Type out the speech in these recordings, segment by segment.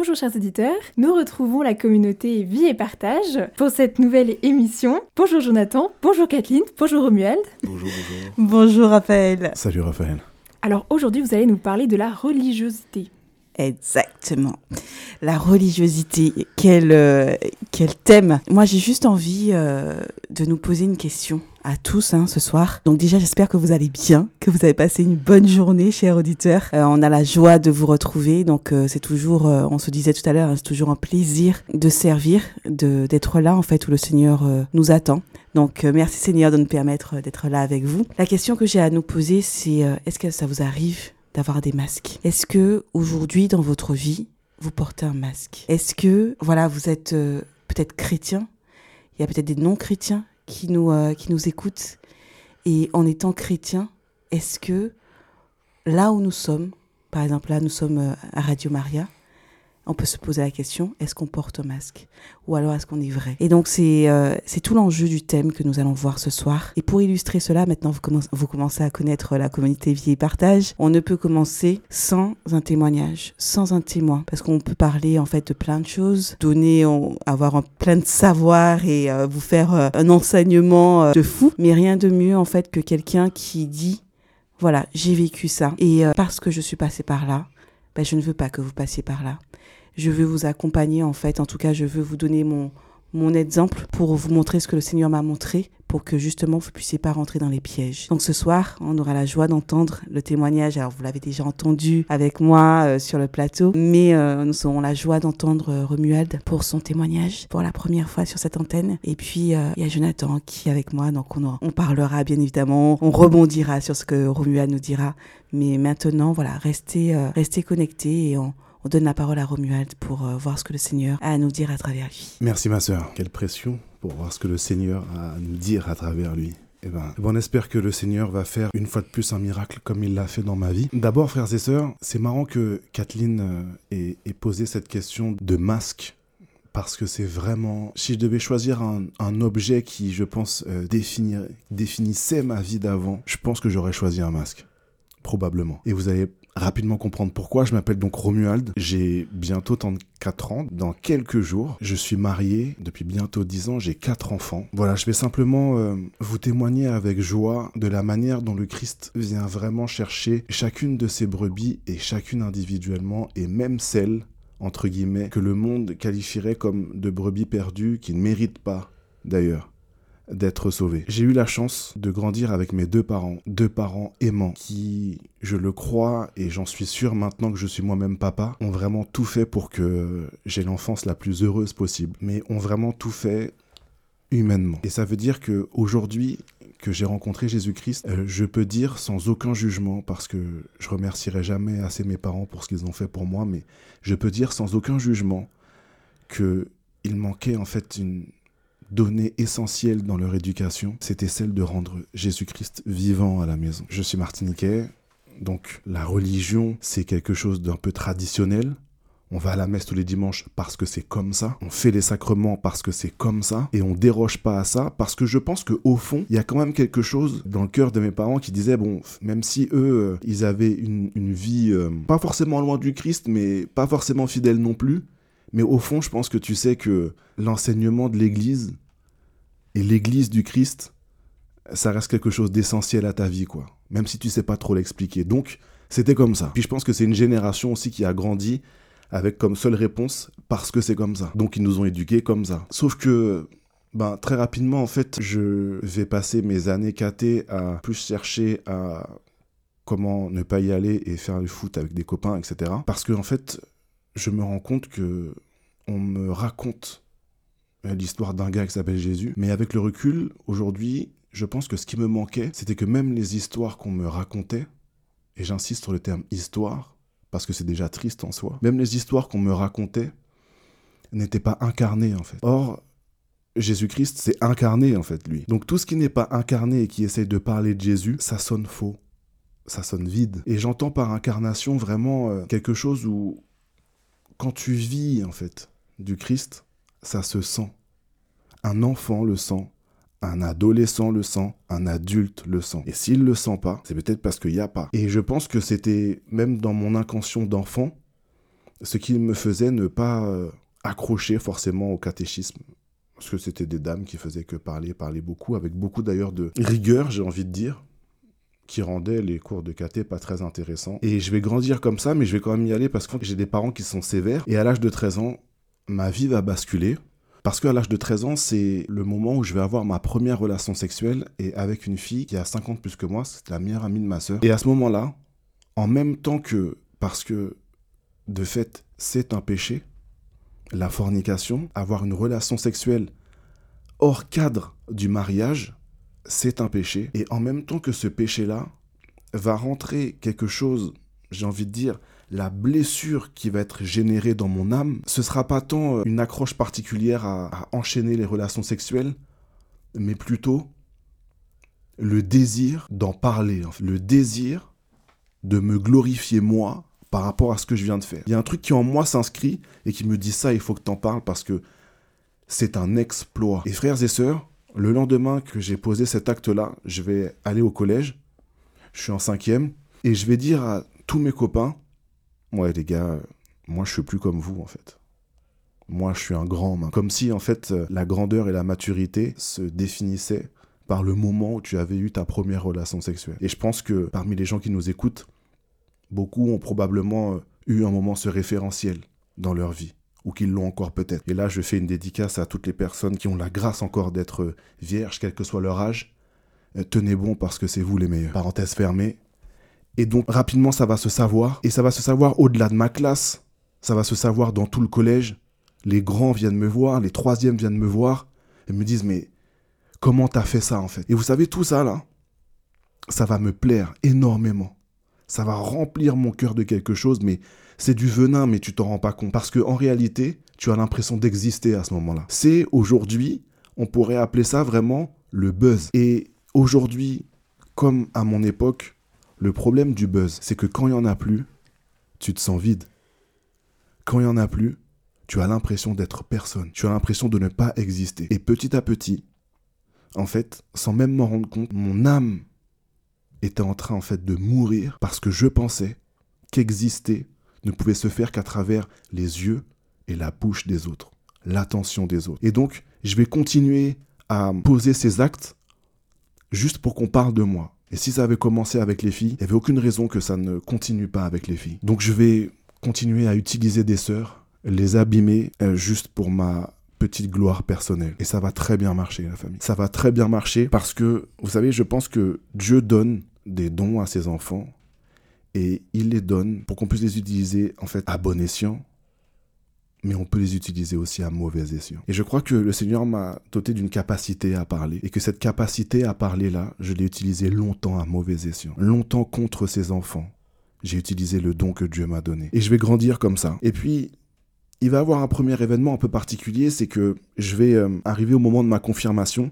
Bonjour chers auditeurs, nous retrouvons la communauté Vie et Partage pour cette nouvelle émission. Bonjour Jonathan, bonjour Kathleen, bonjour Romuald. Bonjour, bonjour. Bonjour Raphaël. Salut Raphaël. Alors aujourd'hui vous allez nous parler de la religiosité. Exactement. La religiosité, quel, euh, quel thème. Moi j'ai juste envie euh, de nous poser une question à tous hein, ce soir. Donc déjà, j'espère que vous allez bien, que vous avez passé une bonne journée, chers auditeurs. Euh, on a la joie de vous retrouver. Donc c'est toujours, on se disait tout à l'heure, hein, c'est toujours un plaisir de servir, de d'être là en fait où le Seigneur nous attend. Donc merci Seigneur de nous permettre d'être là avec vous. La question que j'ai à nous poser, c'est est-ce que ça vous arrive d'avoir des masques. Est-ce que aujourd'hui dans votre vie, vous portez un masque? Est-ce que voilà, vous êtes peut-être chrétien? Il y a peut-être des non-chrétiens qui nous, euh, qui nous écoutent. Et en étant chrétien, est-ce que là où nous sommes, par exemple là nous sommes euh, à Radio Maria, on peut se poser la question est-ce qu'on porte un masque ou alors est-ce qu'on est vrai? Et donc c'est euh, c'est tout l'enjeu du thème que nous allons voir ce soir. Et pour illustrer cela, maintenant vous commencez, vous commencez à connaître la communauté Vie et Partage. On ne peut commencer sans un témoignage, sans un témoin, parce qu'on peut parler en fait de plein de choses, donner, avoir un, plein de savoir et euh, vous faire euh, un enseignement de fou, mais rien de mieux en fait que quelqu'un qui dit voilà j'ai vécu ça. Et parce que je suis passé par là, ben, je ne veux pas que vous passiez par là je veux vous accompagner en fait. En tout cas, je veux vous donner mon, mon exemple pour vous montrer ce que le Seigneur m'a montré pour que justement vous puissiez pas rentrer dans les pièges. Donc ce soir, on aura la joie d'entendre le témoignage. Alors vous l'avez déjà entendu avec moi euh, sur le plateau, mais euh, nous aurons la joie d'entendre euh, Romuald pour son témoignage pour la première fois sur cette antenne. Et puis il y a Jonathan qui est avec moi, donc on, on parlera bien évidemment, on rebondira sur ce que Romuald nous dira. Mais maintenant, voilà, restez, restez connectés et on on donne la parole à Romuald pour euh, voir ce que le Seigneur a à nous dire à travers lui. Merci ma sœur. Quelle pression pour voir ce que le Seigneur a à nous dire à travers lui. Eh ben, on espère que le Seigneur va faire une fois de plus un miracle comme il l'a fait dans ma vie. D'abord, frères et sœurs, c'est marrant que Kathleen euh, ait, posé cette question de masque parce que c'est vraiment, si je devais choisir un, objet qui, je pense, euh, définissait ma vie d'avant, je pense que j'aurais choisi un masque. Probablement. Et vous allez rapidement comprendre pourquoi. Je m'appelle donc Romuald. J'ai bientôt 34 ans. Dans quelques jours, je suis marié. Depuis bientôt 10 ans, j'ai 4 enfants. Voilà, je vais simplement euh, vous témoigner avec joie de la manière dont le Christ vient vraiment chercher chacune de ses brebis et chacune individuellement et même celles entre guillemets, que le monde qualifierait comme de brebis perdues qui ne méritent pas, d'ailleurs, d'être sauvé. J'ai eu la chance de grandir avec mes deux parents, deux parents aimants qui, je le crois et j'en suis sûr maintenant que je suis moi-même papa, ont vraiment tout fait pour que j'ai l'enfance la plus heureuse possible, mais ont vraiment tout fait humainement. Et ça veut dire que aujourd'hui que j'ai rencontré Jésus-Christ, euh, je peux dire sans aucun jugement, parce que je remercierai jamais assez mes parents pour ce qu'ils ont fait pour moi, mais je peux dire sans aucun jugement que il manquait en fait une, donnée essentielle dans leur éducation, c'était celle de rendre Jésus-Christ vivant à la maison. Je suis martiniquais, donc la religion, c'est quelque chose d'un peu traditionnel. On va à la messe tous les dimanches parce que c'est comme ça. On fait les sacrements parce que c'est comme ça. Et on déroge pas à ça parce que je pense qu'au fond, il y a quand même quelque chose dans le cœur de mes parents qui disaient, bon, même si eux, euh, ils avaient une, vie euh, pas forcément loin du Christ, mais pas forcément fidèle non plus, mais au fond, je pense que tu sais que l'enseignement de l'Église et l'Église du Christ, ça reste quelque chose d'essentiel à ta vie, quoi. Même si tu sais pas trop l'expliquer. Donc, c'était comme ça. Puis je pense que c'est une génération aussi qui a grandi avec comme seule réponse parce que c'est comme ça. Donc ils nous ont éduqués comme ça. Sauf que ben, très rapidement, en fait, je vais passer mes années catées à plus chercher à comment ne pas y aller et faire le foot avec des copains, etc. Parce que, en fait, je me rends compte que on me raconte l'histoire d'un gars qui s'appelle Jésus. Mais avec le recul, aujourd'hui, je pense que ce qui me manquait, c'était que même les histoires qu'on me racontait, et j'insiste sur le terme histoire, parce que c'est déjà triste en soi, même les histoires qu'on me racontait n'étaient pas incarnées en fait. Or, Jésus-Christ, c'est incarné en fait, lui. Donc tout ce qui n'est pas incarné et qui essaye de parler de Jésus, ça sonne faux, ça sonne vide. Et j'entends par incarnation vraiment euh, quelque chose où, quand tu vis en fait du Christ, ça se sent. Un enfant le sent, un adolescent le sent, un adulte le sent. Et s'il le sent pas, c'est peut-être parce qu'il n'y a pas. Et je pense que c'était même dans mon inconscient d'enfant, ce qui me faisait ne pas euh, accrocher forcément au catéchisme. Parce que c'était des dames qui faisaient que parler, parler beaucoup, avec beaucoup d'ailleurs de rigueur, j'ai envie de dire, qui rendait les cours de caté pas très intéressants. Et je vais grandir comme ça, mais je vais quand même y aller parce que j'ai des parents qui sont sévères. Et à l'âge de 13 ans, ma vie va basculer. Parce qu'à l'âge de 13 ans, c'est le moment où je vais avoir ma première relation sexuelle et avec une fille qui a 50 plus que moi, c'est la meilleure amie de ma sœur. Et à ce moment-là, en même temps que, parce que de fait, c'est un péché, la fornication, avoir une relation sexuelle hors cadre du mariage, c'est un péché. Et en même temps que ce péché-là va rentrer quelque chose, j'ai envie de dire, la blessure qui va être générée dans mon âme, ce sera pas tant euh, une accroche particulière à, enchaîner les relations sexuelles, mais plutôt le désir d'en parler, le désir de me glorifier moi par rapport à ce que je viens de faire. Il y a un truc qui en moi s'inscrit et qui me dit ça, il faut que tu en parles parce que c'est un exploit. Et frères et sœurs, le lendemain que j'ai posé cet acte-là, je vais aller au collège, je suis en cinquième, et je vais dire à tous mes copains, ouais les gars, moi je suis plus comme vous en fait. Moi je suis un grand Comme si en fait la grandeur et la maturité se définissaient par le moment où tu avais eu ta première relation sexuelle. Et je pense que parmi les gens qui nous écoutent, beaucoup ont probablement euh, eu un moment ce référentiel dans leur vie ou qu'ils l'ont encore peut-être. Et là, je fais une dédicace à toutes les personnes qui ont la grâce encore d'être vierges, quel que soit leur âge. Euh, tenez bon parce que c'est vous les meilleurs. Parenthèse fermée. Et donc, rapidement, ça va se savoir. Et ça va se savoir au-delà de ma classe. Ça va se savoir dans tout le collège. Les grands viennent me voir, les troisièmes viennent me voir et me disent, mais comment t'as fait ça en fait? Et vous savez, tout ça là, ça va me plaire énormément ça va remplir mon cœur de quelque chose, mais c'est du venin, mais tu t'en rends pas compte. Parce qu'en réalité, tu as l'impression d'exister à ce moment-là. C'est aujourd'hui, on pourrait appeler ça vraiment le buzz. Et aujourd'hui, comme à mon époque, le problème du buzz, c'est que quand il n'y en a plus, tu te sens vide. Quand il n'y en a plus, tu as l'impression d'être personne. Tu as l'impression de ne pas exister. Et petit à petit, en fait, sans même m'en rendre compte, mon âme était en train en fait de mourir parce que je pensais qu'exister ne pouvait se faire qu'à travers les yeux et la bouche des autres, l'attention des autres. Et donc, je vais continuer à poser ces actes juste pour qu'on parle de moi. Et si ça avait commencé avec les filles, il n'y avait aucune raison que ça ne continue pas avec les filles. Donc je vais continuer à utiliser des sœurs, les abîmer euh, juste pour ma petite gloire personnelle. Et ça va très bien marcher, la famille. Ça va très bien marcher parce que, vous savez, je pense que Dieu donne des dons à ses enfants et il les donne pour qu'on puisse les utiliser en fait à bon escient, mais on peut les utiliser aussi à mauvais escient. Et je crois que le Seigneur m'a doté d'une capacité à parler et que cette capacité à parler là, je l'ai utilisée longtemps à mauvais escient, longtemps contre ses enfants. J'ai utilisé le don que Dieu m'a donné. Et je vais grandir comme ça. Et puis, il va y avoir un premier événement un peu particulier, c'est que je vais euh, arriver au moment de ma confirmation,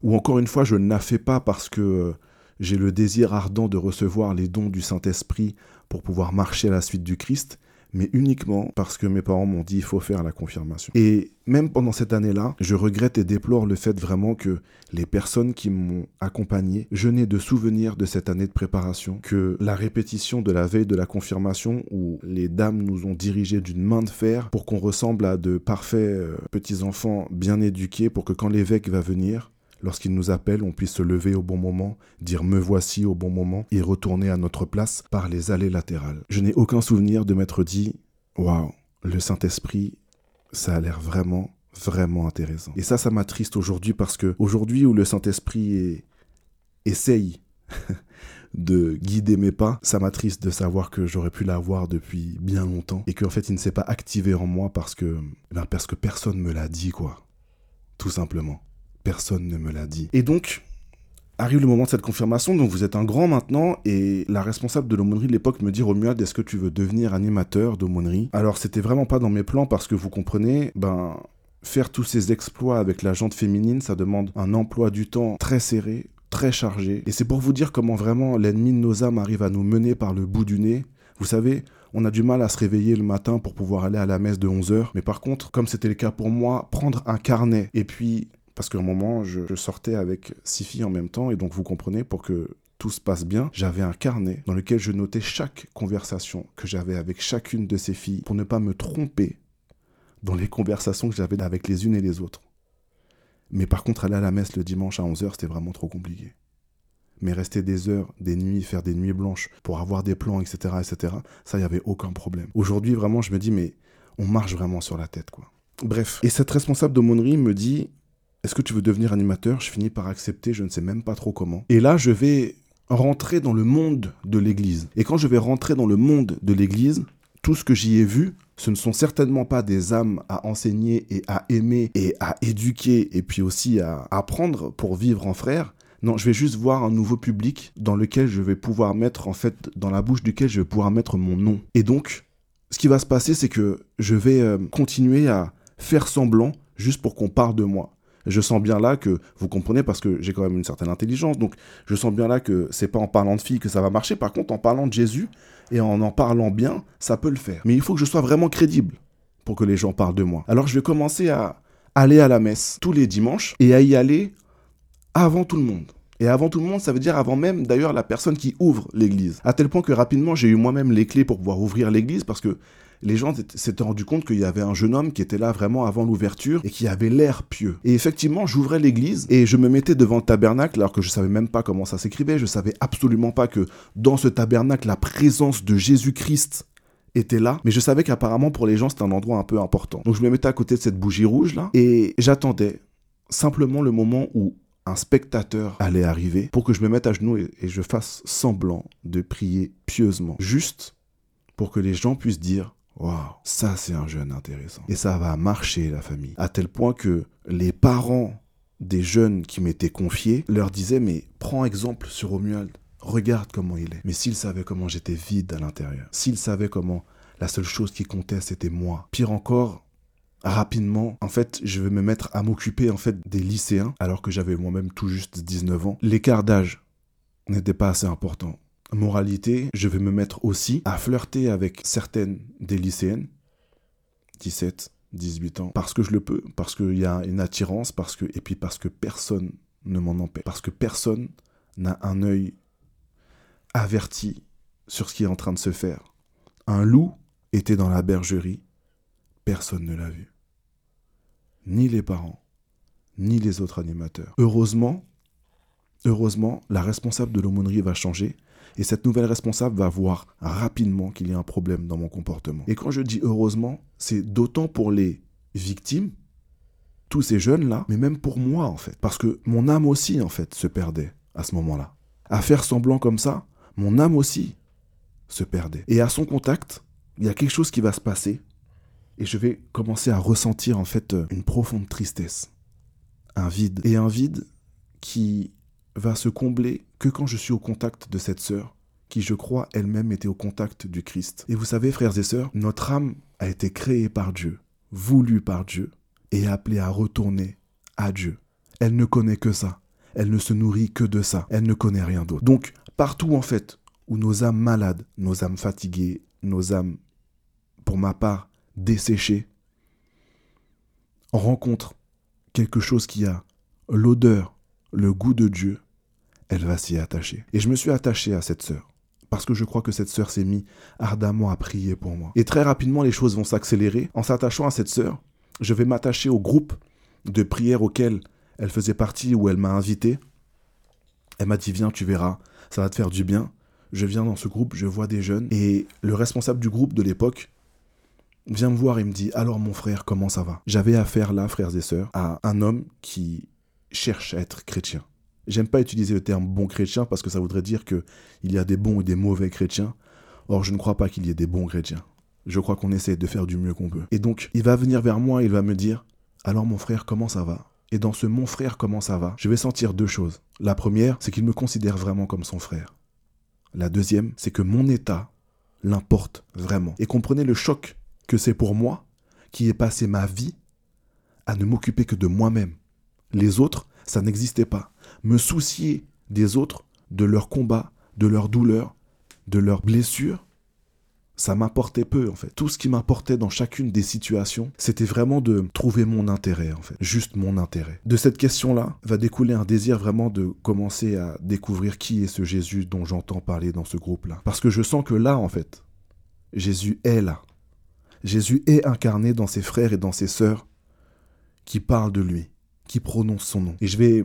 où encore une fois, je ne la fais pas parce que euh, j'ai le désir ardent de recevoir les dons du Saint-Esprit pour pouvoir marcher à la suite du Christ, mais uniquement parce que mes parents m'ont dit il faut faire la confirmation. Et même pendant cette année-là, je regrette et déplore le fait vraiment que les personnes qui m'ont accompagné, je n'ai de souvenir de cette année de préparation que la répétition de la veille de la confirmation où les dames nous ont dirigés d'une main de fer pour qu'on ressemble à de parfaits euh, petits enfants bien éduqués pour que quand l'évêque va venir, lorsqu'il nous appelle, on puisse se lever au bon moment, dire me voici au bon moment et retourner à notre place par les allées latérales. Je n'ai aucun souvenir de m'être dit waouh, le Saint-Esprit, ça a l'air vraiment vraiment intéressant. Et ça ça m'attriste aujourd'hui parce que aujourd'hui où le Saint-Esprit essaye de guider mes pas, ça m'attriste de savoir que j'aurais pu l'avoir depuis bien longtemps et qu'en fait il ne s'est pas activé en moi parce que ben, parce que personne me l'a dit quoi. Tout simplement personne ne me l'a dit. Et donc, arrive le moment de cette confirmation, donc vous êtes un grand maintenant, et la responsable de l'aumônerie de l'époque me dit Romuald, est-ce que tu veux devenir animateur d'aumônerie? Alors c'était vraiment pas dans mes plans parce que vous comprenez, ben faire tous ces exploits avec la jante féminine, ça demande un emploi du temps très serré, très chargé. Et c'est pour vous dire comment vraiment l'ennemi de nos âmes arrive à nous mener par le bout du nez. Vous savez, on a du mal à se réveiller le matin pour pouvoir aller à la messe de 11h. Mais par contre, comme c'était le cas pour moi, prendre un carnet et puis parce qu'à un moment, je, sortais avec six filles en même temps, et donc vous comprenez, pour que tout se passe bien, j'avais un carnet dans lequel je notais chaque conversation que j'avais avec chacune de ces filles pour ne pas me tromper dans les conversations que j'avais avec les unes et les autres. Mais par contre, aller à la messe le dimanche à 11h, c'était vraiment trop compliqué. Mais rester des heures, des nuits, faire des nuits blanches pour avoir des plans, etc., etc., ça, il n'y avait aucun problème. Aujourd'hui, vraiment, je me dis, mais on marche vraiment sur la tête, quoi. Bref. Et cette responsable d'aumônerie me dit, est-ce que tu veux devenir animateur? Je finis par accepter, je ne sais même pas trop comment. Et là, je vais rentrer dans le monde de l'Église. Et quand je vais rentrer dans le monde de l'Église, tout ce que j'y ai vu, ce ne sont certainement pas des âmes à enseigner et à aimer et à éduquer et puis aussi à apprendre pour vivre en frère. Non, je vais juste voir un nouveau public dans lequel je vais pouvoir mettre, en fait, dans la bouche duquel je vais pouvoir mettre mon nom. Et donc, ce qui va se passer, c'est que je vais euh, continuer à faire semblant juste pour qu'on parle de moi je sens bien là que, vous comprenez, parce que j'ai quand même une certaine intelligence, donc je sens bien là que c'est pas en parlant de filles que ça va marcher, par contre en parlant de Jésus et en en parlant bien, ça peut le faire. Mais il faut que je sois vraiment crédible pour que les gens parlent de moi. Alors je vais commencer à aller à la messe tous les dimanches et à y aller avant tout le monde. Et avant tout le monde, ça veut dire avant même d'ailleurs la personne qui ouvre l'église. À tel point que rapidement, j'ai eu moi-même les clés pour pouvoir ouvrir l'église parce que les gens s'étaient rendus compte qu'il y avait un jeune homme qui était là vraiment avant l'ouverture et qui avait l'air pieux. Et effectivement, j'ouvrais l'église et je me mettais devant le tabernacle alors que je savais même pas comment ça s'écrivait. Je savais absolument pas que dans ce tabernacle, la présence de Jésus-Christ était là, mais je savais qu'apparemment pour les gens c'était un endroit un peu important. Donc je me mettais à côté de cette bougie rouge là et j'attendais simplement le moment où un spectateur allait arriver pour que je me mette à genoux et, et je fasse semblant de prier pieusement, juste pour que les gens puissent dire Waouh, ça c'est un jeune intéressant. Et ça va marcher la famille. À tel point que les parents des jeunes qui m'étaient confiés leur disaient mais prends exemple sur Romuald. Regarde comment il est. Mais s'il savait comment j'étais vide à l'intérieur, s'il savait comment la seule chose qui comptait c'était moi. Pire encore, rapidement, en fait, je vais me mettre à m'occuper en fait des lycéens alors que j'avais moi-même tout juste 19 ans. L'écart d'âge n'était pas assez important moralité, je vais me mettre aussi à flirter avec certaines des lycéennes, 17, 18 ans, parce que je le peux, parce qu'il y a une attirance, parce que, et puis parce que personne ne m'en empêche, parce que personne n'a un œil averti sur ce qui est en train de se faire. Un loup était dans la bergerie, personne ne l'a vu. Ni les parents, ni les autres animateurs. Heureusement, heureusement, la responsable de l'aumônerie va changer et cette nouvelle responsable va voir rapidement qu'il y a un problème dans mon comportement. Et quand je dis heureusement, c'est d'autant pour les victimes, tous ces jeunes-là, mais même pour moi en fait. Parce que mon âme aussi en fait se perdait à ce moment-là. À faire semblant comme ça, mon âme aussi se perdait. Et à son contact, il y a quelque chose qui va se passer. Et je vais commencer à ressentir en fait une profonde tristesse. Un vide. Et un vide qui va se combler que quand je suis au contact de cette sœur, qui je crois elle-même était au contact du Christ. Et vous savez, frères et sœurs, notre âme a été créée par Dieu, voulue par Dieu, et appelée à retourner à Dieu. Elle ne connaît que ça. Elle ne se nourrit que de ça. Elle ne connaît rien d'autre. Donc, partout en fait où nos âmes malades, nos âmes fatiguées, nos âmes, pour ma part, desséchées, rencontrent quelque chose qui a l'odeur, le goût de Dieu, elle va s'y attacher. Et je me suis attaché à cette sœur. Parce que je crois que cette sœur s'est mise ardemment à prier pour moi. Et très rapidement, les choses vont s'accélérer. En s'attachant à cette sœur, je vais m'attacher au groupe de prière auquel elle faisait partie, où elle m'a invité. Elle m'a dit, viens, tu verras, ça va te faire du bien. Je viens dans ce groupe, je vois des jeunes. Et le responsable du groupe de l'époque vient me voir et me dit, alors mon frère, comment ça va? J'avais affaire là, frères et sœurs, à un homme qui cherche à être chrétien. J'aime pas utiliser le terme bon chrétien parce que ça voudrait dire qu'il y a des bons et des mauvais chrétiens. Or, je ne crois pas qu'il y ait des bons chrétiens. Je crois qu'on essaie de faire du mieux qu'on peut. Et donc, il va venir vers moi, il va me dire Alors, mon frère, comment ça va? Et dans ce mon frère, comment ça va Je vais sentir deux choses. La première, c'est qu'il me considère vraiment comme son frère. La deuxième, c'est que mon état l'importe vraiment. Et comprenez le choc que c'est pour moi qui ai passé ma vie à ne m'occuper que de moi-même. Les autres, ça n'existait pas me soucier des autres, de leurs combats, de leurs douleurs, de leurs blessures, ça m'importait peu en fait. Tout ce qui m'importait dans chacune des situations, c'était vraiment de trouver mon intérêt en fait, juste mon intérêt. De cette question-là va découler un désir vraiment de commencer à découvrir qui est ce Jésus dont j'entends parler dans ce groupe-là. Parce que je sens que là en fait, Jésus est là. Jésus est incarné dans ses frères et dans ses sœurs qui parlent de lui, qui prononcent son nom. Et je vais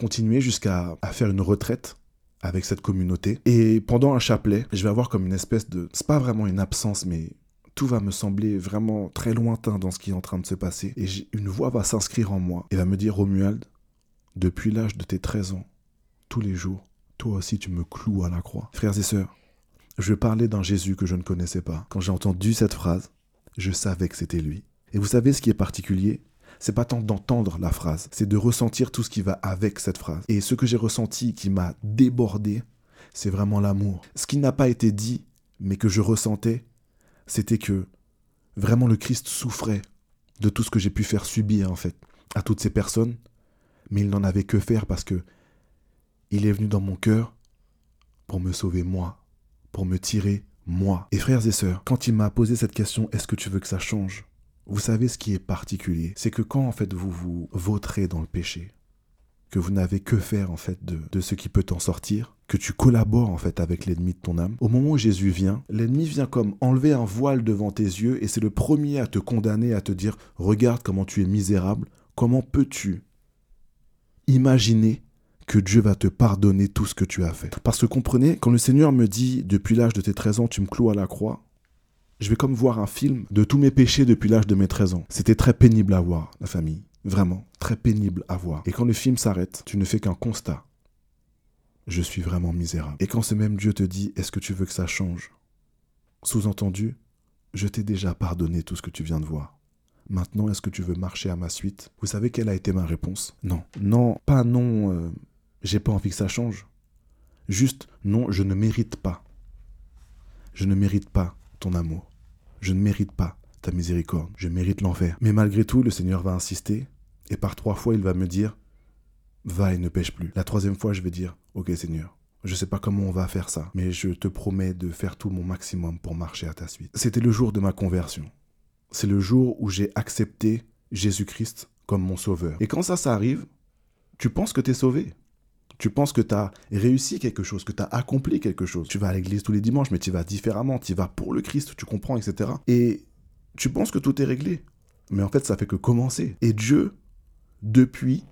continuer jusqu'à faire une retraite avec cette communauté. Et pendant un chapelet, je vais avoir comme une espèce de... C'est pas vraiment une absence, mais tout va me sembler vraiment très lointain dans ce qui est en train de se passer. Et une voix va s'inscrire en moi et va me dire, Romuald, depuis l'âge de tes 13 ans, tous les jours, toi aussi tu me cloues à la croix. Frères et sœurs, je parlais d'un Jésus que je ne connaissais pas. Quand j'ai entendu cette phrase, je savais que c'était lui. Et vous savez ce qui est particulier? C'est pas tant d'entendre la phrase, c'est de ressentir tout ce qui va avec cette phrase. Et ce que j'ai ressenti qui m'a débordé, c'est vraiment l'amour. Ce qui n'a pas été dit, mais que je ressentais, c'était que vraiment le Christ souffrait de tout ce que j'ai pu faire subir en fait à toutes ces personnes, mais il n'en avait que faire parce que il est venu dans mon cœur pour me sauver moi, pour me tirer moi. Et frères et sœurs, quand il m'a posé cette question, est-ce que tu veux que ça change? Vous savez ce qui est particulier, c'est que quand en fait vous vous vautrez dans le péché, que vous n'avez que faire en fait de, ce qui peut t'en sortir, que tu collabores en fait avec l'ennemi de ton âme. Au moment où Jésus vient, l'ennemi vient comme enlever un voile devant tes yeux et c'est le premier à te condamner, à te dire regarde comment tu es misérable, comment peux-tu imaginer que Dieu va te pardonner tout ce que tu as fait. Parce que comprenez, quand le Seigneur me dit depuis l'âge de tes 13 ans tu me cloues à la croix, je vais comme voir un film de tous mes péchés depuis l'âge de mes 13 ans. C'était très pénible à voir, la famille. Vraiment, très pénible à voir. Et quand le film s'arrête, tu ne fais qu'un constat. Je suis vraiment misérable. Et quand ce même Dieu te dit, est-ce que tu veux que ça change? Sous-entendu, je t'ai déjà pardonné tout ce que tu viens de voir. Maintenant, est-ce que tu veux marcher à ma suite? Vous savez quelle a été ma réponse? Non. Non, pas non, euh, j'ai pas envie que ça change. Juste, non, je ne mérite pas. Je ne mérite pas ton amour. Je ne mérite pas ta miséricorde, je mérite l'enfer. Mais malgré tout, le Seigneur va insister, et par trois fois, il va me dire, va et ne pêche plus. La troisième fois, je vais dire, ok Seigneur, je ne sais pas comment on va faire ça, mais je te promets de faire tout mon maximum pour marcher à ta suite. C'était le jour de ma conversion. C'est le jour où j'ai accepté Jésus-Christ comme mon sauveur. Et quand ça, ça arrive, tu penses que tu es sauvé. Tu penses que tu as réussi quelque chose, que tu as accompli quelque chose. Tu vas à l'église tous les dimanches, mais tu vas différemment, tu vas pour le Christ, tu comprends, etc. Et tu penses que tout est réglé. Mais en fait, ça fait que commencer. Et Dieu, depuis,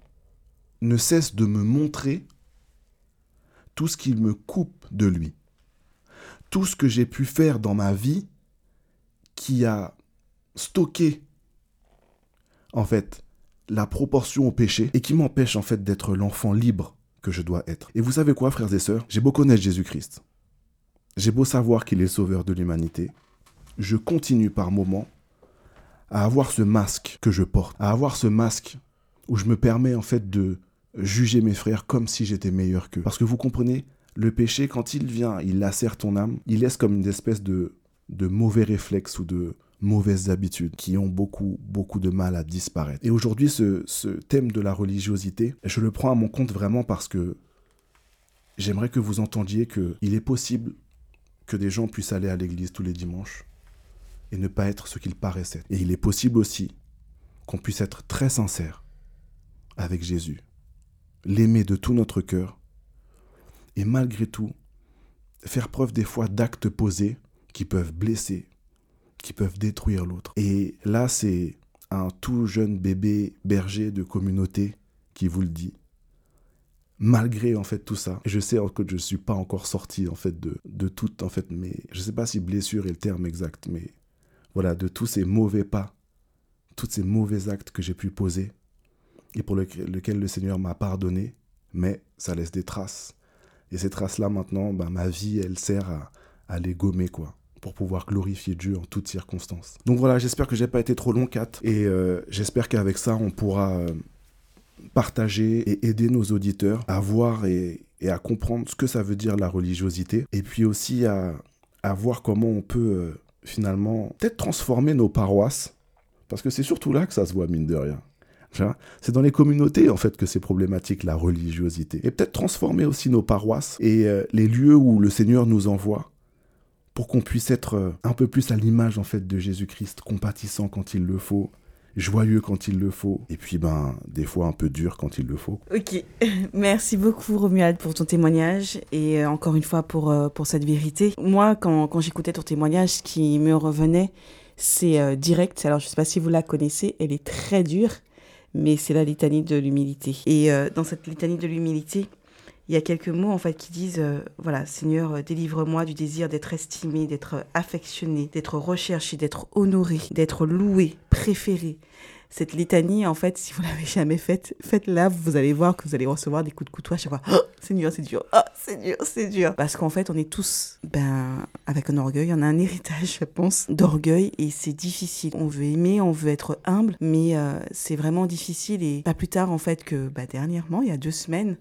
ne cesse de me montrer tout ce qu'il me coupe de lui. Tout ce que j'ai pu faire dans ma vie qui a stocké, en fait, la proportion au péché et qui m'empêche en fait d'être l'enfant libre que je dois être. Et vous savez quoi, frères et sœurs? J'ai beau connaître Jésus-Christ. J'ai beau savoir qu'il est sauveur de l'humanité. Je continue par moments à avoir ce masque que je porte, à avoir ce masque où je me permets en fait de juger mes frères comme si j'étais meilleur qu'eux. Parce que vous comprenez, le péché, quand il vient, il lacère ton âme, il laisse comme une espèce de, de mauvais réflexe ou de, mauvaises habitudes qui ont beaucoup, beaucoup de mal à disparaître. Et aujourd'hui, ce, thème de la religiosité, je le prends à mon compte vraiment parce que j'aimerais que vous entendiez qu'il est possible que des gens puissent aller à l'église tous les dimanches et ne pas être ce qu'ils paraissaient. Et il est possible aussi qu'on puisse être très sincère avec Jésus, l'aimer de tout notre cœur, et malgré tout, faire preuve des fois d'actes posés qui peuvent blesser, qui peuvent détruire l'autre. Et là, c'est un tout jeune bébé berger de communauté qui vous le dit. Malgré en fait tout ça, je sais que je ne suis pas encore sorti en fait de, de tout en fait, mais je ne sais pas si blessure est le terme exact, mais voilà, de tous ces mauvais pas, tous ces mauvais actes que j'ai pu poser et pour lesquels le Seigneur m'a pardonné, mais ça laisse des traces. Et ces traces-là maintenant, ben, ma vie, elle sert à, à les gommer quoi pour pouvoir glorifier Dieu en toutes circonstances. Donc voilà, j'espère que j'ai pas été trop long, Kat, et euh, j'espère qu'avec ça, on pourra euh, partager et aider nos auditeurs à voir et, à comprendre ce que ça veut dire la religiosité, et puis aussi à, voir comment on peut euh, finalement peut-être transformer nos paroisses, parce que c'est surtout là que ça se voit, mine de rien. C'est dans les communautés en fait que c'est problématique la religiosité. Et peut-être transformer aussi nos paroisses et les lieux où le Seigneur nous envoie pour qu'on puisse être euh, un peu plus à l'image en fait de Jésus-Christ, compatissant quand il le faut, joyeux quand il le faut, et puis ben des fois un peu dur quand il le faut. Ok, merci beaucoup Romuald pour ton témoignage et euh, encore une fois pour, euh, pour cette vérité. Moi, quand, quand j'écoutais ton témoignage, ce qui me revenait, c'est direct. Alors je ne sais pas si vous la connaissez, elle est très dure, mais c'est la litanie de l'humilité. Et dans cette litanie de l'humilité, il y a quelques mots en fait qui disent euh, voilà Seigneur euh, délivre-moi du désir d'être estimé, d'être affectionné, d'être recherché, d'être honoré, d'être loué, préféré. Cette litanie en fait si vous l'avez jamais faite, faites-la, vous allez voir que vous allez recevoir des coups de couteau à chaque fois. Oh, Seigneur, c'est dur. Oh, c'est dur, c'est dur. Parce qu'en fait, on est tous ben avec un orgueil, on a un héritage je pense d'orgueil et c'est difficile. On veut aimer, on veut être humble, mais euh, c'est vraiment difficile et pas plus tard en fait que bah, dernièrement, il y a deux semaines,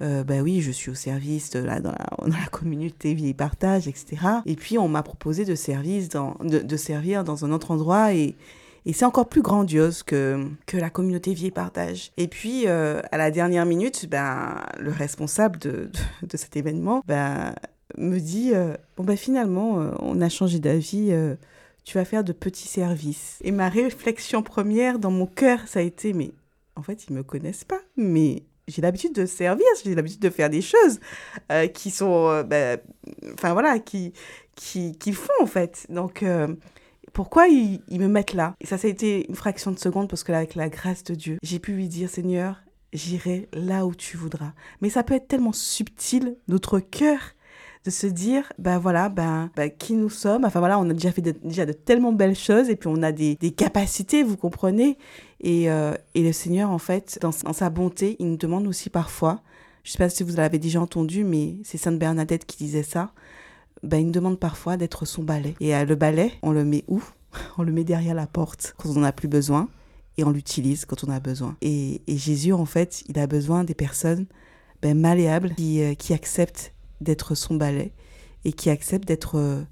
euh, bah oui, je suis au service de la, dans, la, communauté vie et partage, etc. Et puis on m'a proposé de, service de, servir dans un autre endroit et, c'est encore plus grandiose que, que la communauté vie et partage. Et puis, euh, à la dernière minute, ben, le responsable de, de, cet événement ben, me dit euh, Bon, ben finalement, on a changé d'avis, tu vas faire de petits services. Et ma réflexion première dans mon cœur, ça a été Mais en fait, ils me connaissent pas, mais j'ai l'habitude de servir, j'ai l'habitude de faire des choses euh, qui sont, euh, ben, enfin voilà, qui, qui, qui font en fait. Donc, euh, pourquoi ils, ils, me mettent là? Et ça, ça a été une fraction de seconde parce que là, avec la grâce de Dieu, j'ai pu lui dire, Seigneur, j'irai là où tu voudras. Mais ça peut être tellement subtil, notre cœur, de se dire, ben voilà, ben, qui nous sommes. Enfin voilà, on a déjà fait de, déjà de tellement belles choses et puis on a des, des capacités, vous comprenez. Et, euh, et, le Seigneur, en fait, dans, dans, sa bonté, il nous demande aussi parfois, je ne sais pas si vous l'avez déjà entendu, mais c'est Sainte Bernadette qui disait ça, ben, il nous demande parfois d'être son balai. Et euh, le balai, on le met où? On le met derrière la porte quand on n'en a plus besoin et on l'utilise quand on a besoin. Et, et, Jésus, en fait, il a besoin des personnes ben, malléables qui, euh, qui acceptent d'être son balai et qui acceptent d'être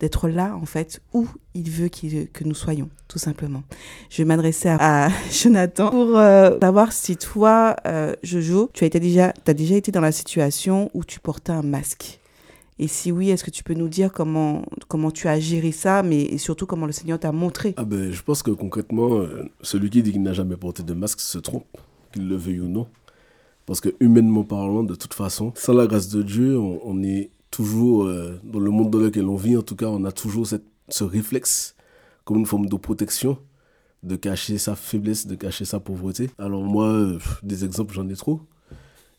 d'être là, en fait, où il veut qu que nous soyons, tout simplement. Je vais m'adresser à, Jonathan pour euh, savoir si toi, euh, Jojo, tu as, déjà, été dans la situation où tu portais un masque. Et si oui, est-ce que tu peux nous dire comment, comment tu as géré ça, mais et surtout comment le Seigneur t'a montré? Ah ben, Je pense que concrètement, euh, celui qui dit qu'il n'a jamais porté de masque se trompe, qu'il le veuille ou non. Parce que humainement parlant, de toute façon, sans la grâce de Dieu, on, est toujours, euh, dans le monde dans lequel on vit, en tout cas, on a toujours cette, ce réflexe comme une forme de protection, de cacher sa faiblesse, de cacher sa pauvreté. Alors moi, des exemples, j'en ai trop.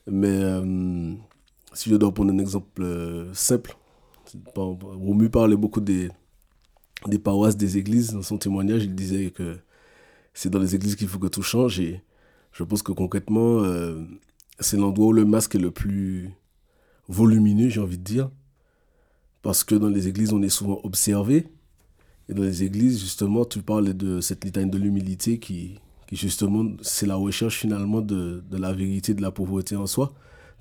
Mais euh, si je dois prendre un exemple euh, simple, Romu parlait beaucoup des, des paroisses, des églises. Dans son témoignage, il disait que c'est dans les églises qu'il faut que tout change. Et je pense que concrètement, c'est l'endroit où le masque est le plus volumineux, j'ai envie de dire. Parce que dans les églises, on est souvent observé. Et dans les églises, justement, tu parles de cette litanie de l'humilité qui, justement, c'est la recherche finalement de, la vérité, de la pauvreté en soi,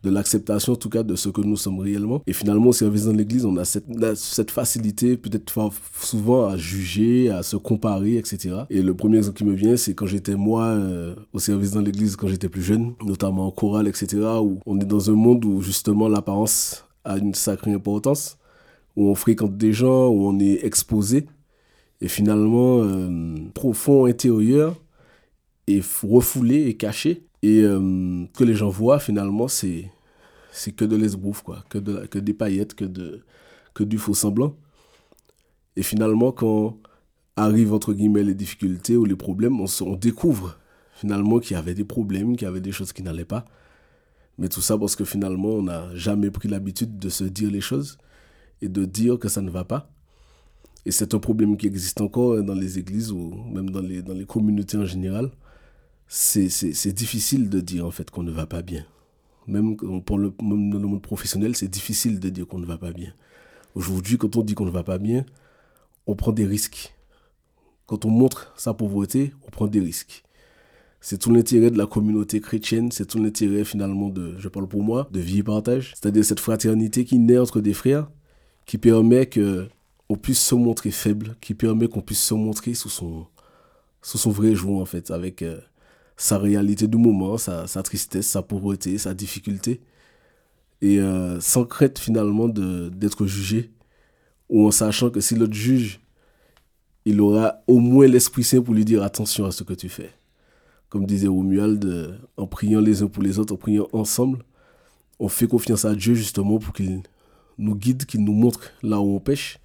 de l'acceptation en tout cas de ce que nous sommes réellement. Et finalement, au service dans l'église, on a cette, facilité peut-être souvent à juger, à se comparer, etc. Et le premier exemple qui me vient, c'est quand j'étais moi euh, au service dans l'église, quand j'étais plus jeune, notamment en chorale, etc., où on est dans un monde où justement l'apparence a une sacrée importance, où on fréquente des gens, où on est exposé. Et finalement, euh, profond intérieur est refoulé et caché. Et euh, que les gens voient finalement, c'est que de l'esbrouf, quoi, que, de, que des paillettes, que, de, que du faux semblant. Et finalement, quand arrivent entre guillemets les difficultés ou les problèmes, on, on découvre finalement qu'il y avait des problèmes, qu'il y avait des choses qui n'allaient pas. Mais tout ça parce que finalement, on n'a jamais pris l'habitude de se dire les choses et de dire que ça ne va pas. Et c'est un problème qui existe encore dans les églises ou même dans les, dans les communautés en général. C'est difficile de dire en fait qu'on ne va pas bien. Même, pour le, même dans le monde professionnel, c'est difficile de dire qu'on ne va pas bien. Aujourd'hui, quand on dit qu'on ne va pas bien, on prend des risques. Quand on montre sa pauvreté, on prend des risques. C'est tout l'intérêt de la communauté chrétienne, c'est tout l'intérêt finalement de, je parle pour moi, de vie et partage. C'est-à-dire cette fraternité qui naît entre des frères, qui permet qu'on puisse se montrer faible, qui permet qu'on puisse se montrer sous son, sous son vrai jour en fait, avec euh, sa réalité du moment, sa, tristesse, sa pauvreté, sa difficulté. Et euh, sans crainte finalement d'être jugé ou en sachant que si l'autre juge, il aura au moins l'Esprit Saint pour lui dire attention à ce que tu fais. Comme disait Romuald, euh, en priant les uns pour les autres, en priant ensemble, on fait confiance à Dieu justement pour qu'il nous guide, qu'il nous montre là où on pêche,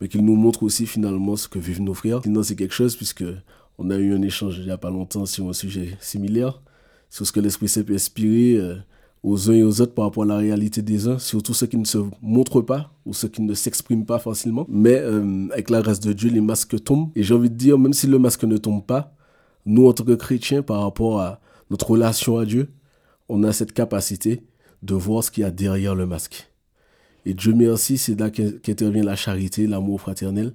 mais qu'il nous montre aussi finalement ce que vivent nos frères. Sinon, c'est quelque chose, puisque on a eu un échange il n'y a pas longtemps sur un sujet similaire, sur ce que l'Esprit Saint peut inspirer euh, aux uns et aux autres par rapport à la réalité des uns, surtout ceux qui ne se montrent pas ou ceux qui ne s'expriment pas facilement. Mais euh, avec la grâce de Dieu, les masques tombent. Et j'ai envie de dire, même si le masque ne tombe pas, nous, en tant que chrétiens, par rapport à notre relation à Dieu, on a cette capacité de voir ce qu'il y a derrière le masque. Et Dieu merci, c'est là qu'intervient la charité, l'amour fraternel,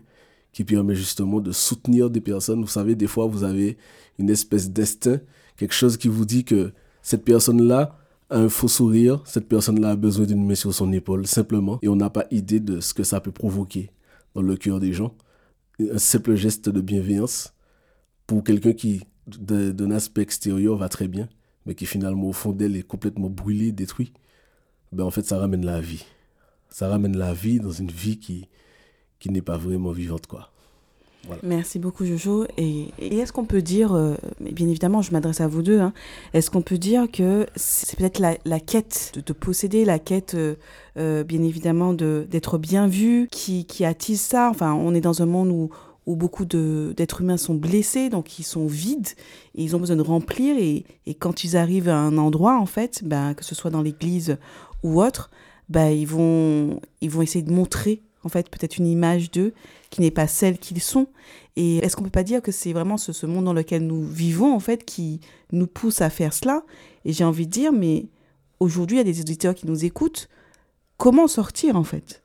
qui permet justement de soutenir des personnes. Vous savez, des fois, vous avez une espèce d'instinct, quelque chose qui vous dit que cette personne-là a un faux sourire, cette personne-là a besoin d'une main sur son épaule, simplement, et on n'a pas idée de ce que ça peut provoquer dans le cœur des gens. Un simple geste de bienveillance pour quelqu'un qui, d'un aspect extérieur, va très bien, mais qui finalement, au fond d'elle, est complètement brûlé, détruit, ben en fait, ça ramène la vie ça ramène la vie dans une vie qui, qui n'est pas vraiment vivante, quoi. Merci beaucoup Jojo. Et, est-ce qu'on peut dire, euh, bien évidemment je m'adresse à vous deux, hein, est-ce qu'on peut dire que c'est peut-être la, quête de, posséder, la quête euh, euh, bien évidemment d'être bien vu qui, qui, attise ça? Enfin on est dans un monde où, où beaucoup d'êtres humains sont blessés, donc ils sont vides, et ils ont besoin de remplir, et, et, quand ils arrivent à un endroit en fait, ben, que ce soit dans l'église ou autre, bah, ils, vont, ils vont essayer de montrer en fait peut-être une image d'eux qui n'est pas celle qu'ils sont. Et est-ce qu'on peut pas dire que c'est vraiment ce, monde dans lequel nous vivons en fait qui nous pousse à faire cela? Et j'ai envie de dire, mais aujourd'hui il y a des auditeurs qui nous écoutent. Comment sortir en fait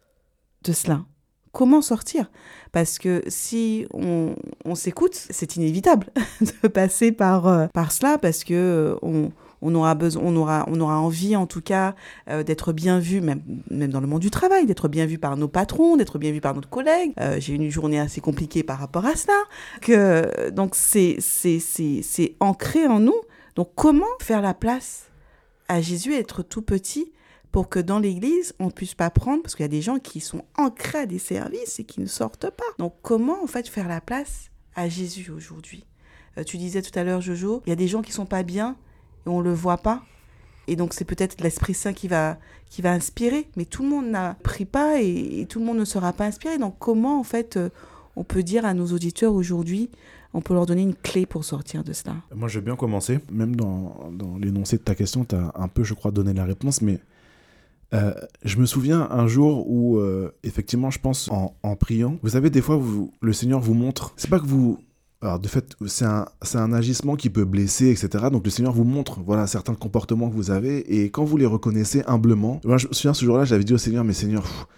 de cela? Comment sortir? Parce que si on, on s'écoute, c'est inévitable de passer par, euh, par cela parce que euh, on, on aura besoin, on aura, on aura envie en tout cas euh, d'être bien vu, même, même dans le monde du travail, d'être bien vu par nos patrons, d'être bien vu par notre collègue. Euh, j'ai eu une journée assez compliquée par rapport à cela. Que, donc c'est, c'est ancré en nous. Donc comment faire la place à Jésus, être tout petit pour que dans l'église, on ne puisse pas prendre, parce qu'il y a des gens qui sont ancrés à des services et qui ne sortent pas. Donc comment en fait faire la place à Jésus aujourd'hui? Euh, Tu disais tout à l'heure, Jojo, il y a des gens qui sont pas bien, et on le voit pas. Et donc c'est peut-être l'Esprit Saint qui va, qui va inspirer, mais tout le monde n'a pris pas et, tout le monde ne sera pas inspiré. Donc comment en fait euh, on peut dire à nos auditeurs aujourd'hui, on peut leur donner une clé pour sortir de cela? Moi je vais bien commencer, même dans, dans l'énoncé de ta question, tu as un peu je crois donné la réponse, mais euh, je me souviens un jour où, euh, effectivement, je pense en, en, priant, vous savez, des fois, vous, le Seigneur vous montre, c'est pas que vous, alors, de fait, c'est un, un, agissement qui peut blesser, etc. Donc, le Seigneur vous montre, voilà, certains comportements que vous avez. Et quand vous les reconnaissez humblement, moi, je me souviens ce jour-là, j'avais dit au Seigneur, mais Seigneur,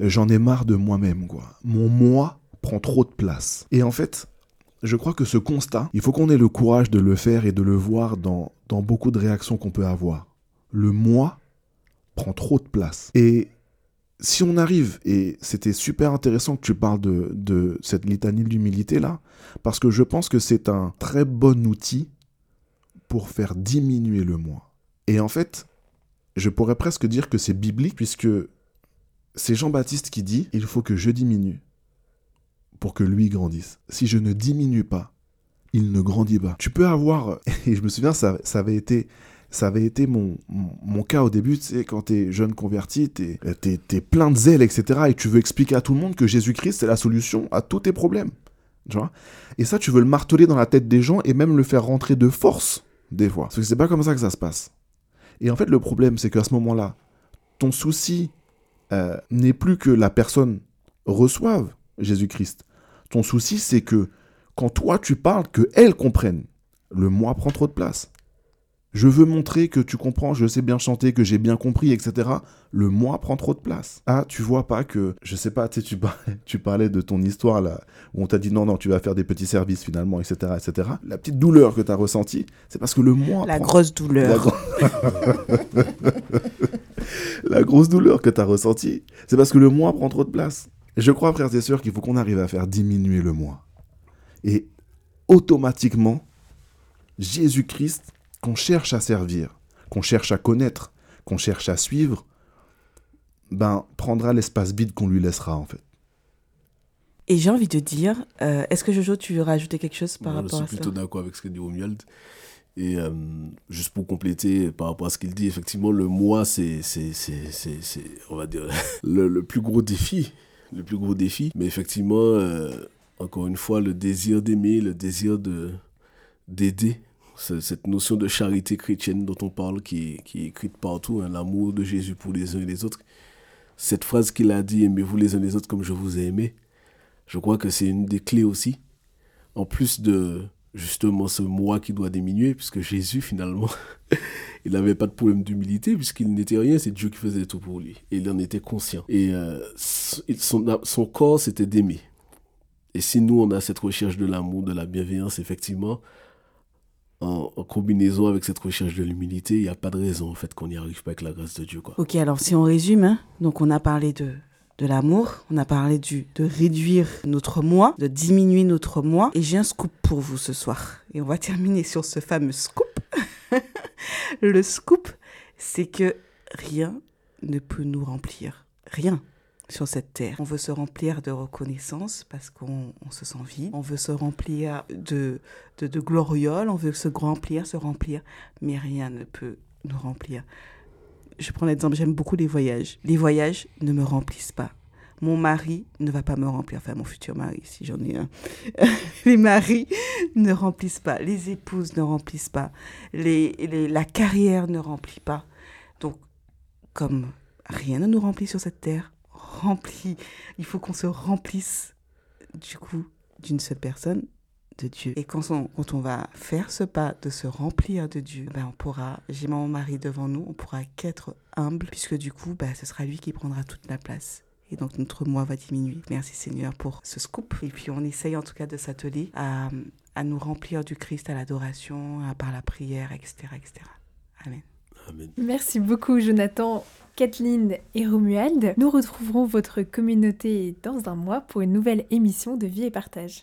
j'en ai marre de moi-même, quoi. Mon moi prend trop de place. Et en fait, je crois que ce constat, il faut qu'on ait le courage de le faire et de le voir dans, dans beaucoup de réactions qu'on peut avoir. Le moi prend trop de place. Et si on arrive, et c'était super intéressant que tu parles de, cette litanie de l'humilité là, parce que je pense que c'est un très bon outil pour faire diminuer le moi. Et en fait, je pourrais presque dire que c'est biblique, puisque c'est Jean-Baptiste qui dit, il faut que je diminue pour que lui grandisse. Si je ne diminue pas, il ne grandit pas. Tu peux avoir, et je me souviens, ça avait été ça avait été mon, mon, cas au début, tu quand t'es jeune converti, t'es es, es, plein de zèle, etc. Et tu veux expliquer à tout le monde que Jésus-Christ, c'est la solution à tous tes problèmes. Tu vois et ça, tu veux le marteler dans la tête des gens et même le faire rentrer de force, des fois. Parce que c'est pas comme ça que ça se passe. Et en fait, le problème, c'est qu'à ce moment-là, ton souci euh, n'est plus que la personne reçoive Jésus-Christ. Ton souci, c'est que quand toi, tu parles, que elle comprenne. Le moi prend trop de place. Je veux montrer que tu comprends, je sais bien chanter, que j'ai bien compris, etc. Le moi prend trop de place. Ah, tu vois pas que, je sais pas, tu, sais, tu, parlais, tu parlais de ton histoire là, où on t'a dit non, non, tu vas faire des petits services finalement, etc. etc. La petite douleur que tu as ressentie, c'est parce que le moi. La grosse douleur. La, La grosse douleur que tu as ressentie, c'est parce que le moi prend trop de place. Je crois, frères et sœurs, qu'il faut qu'on arrive à faire diminuer le moi. Et automatiquement, Jésus-Christ qu'on cherche à servir, qu'on cherche à connaître, qu'on cherche à suivre, ben, prendra l'espace vide qu'on lui laissera, en fait. Et j'ai envie de dire, euh, est-ce que Jojo, tu veux rajouter quelque chose par Moi, rapport Je à suis ça? plutôt d'accord avec ce que dit Romuald. Et euh, juste pour compléter par rapport à ce qu'il dit, effectivement, le moi, c'est, c'est, c'est, c'est, c'est, on va dire, le, le plus gros défi. Le plus gros défi. Mais effectivement, euh, encore une fois, le désir d'aimer, le désir de, d'aider, cette notion de charité chrétienne dont on parle, qui qui est écrite partout, hein, l'amour de Jésus pour les uns et les autres. Cette phrase qu'il a dit, aimez-vous les uns les autres comme je vous ai aimé, je crois que c'est une des clés aussi. En plus de justement ce moi qui doit diminuer, puisque Jésus, finalement, il n'avait pas de problème d'humilité, puisqu'il n'était rien, c'est Dieu qui faisait tout pour lui. Et il en était conscient. Et euh, son, son corps, c'était d'aimer. Et si nous, on a cette recherche de l'amour, de la bienveillance, effectivement, en, combinaison avec cette recherche de l'humilité, il n'y a pas de raison, en fait, qu'on n'y arrive pas avec la grâce de Dieu. Quoi. Ok, alors si on résume, hein, donc on a parlé de, de l'amour, on a parlé du, de réduire notre moi, de diminuer notre moi, et j'ai un scoop pour vous ce soir. Et on va terminer sur ce fameux scoop. Le scoop, c'est que rien ne peut nous remplir. Rien sur cette terre. On veut se remplir de reconnaissance parce qu'on on se sent vide. On veut se remplir de, de. On veut se remplir, se remplir. Mais rien ne peut nous remplir. Je prends l'exemple, j'aime beaucoup les voyages. Les voyages ne me remplissent pas. Mon mari ne va pas me remplir, enfin mon futur mari, si j'en ai un. les maris ne remplissent pas, les épouses ne remplissent pas, la carrière ne remplit pas. Donc, comme rien ne nous remplit sur cette terre, rempli, il faut qu'on se remplisse du coup d'une seule personne, de Dieu. Et quand on, quand on va faire ce pas de se remplir de Dieu, ben on pourra, j'ai mon mari devant nous, on pourra qu'être humble, puisque du coup, ben, ce sera lui qui prendra toute la place. Et donc notre moi va diminuer. Merci Seigneur pour ce scoop. Et puis on essaye en tout cas de s'atteler à, à nous remplir du Christ à l'adoration, à par la prière, etc. etc. Amen. Amen. Merci beaucoup Jonathan, Kathleen et Romuald. Nous retrouverons votre communauté dans un mois pour une nouvelle émission de Vie et Partage.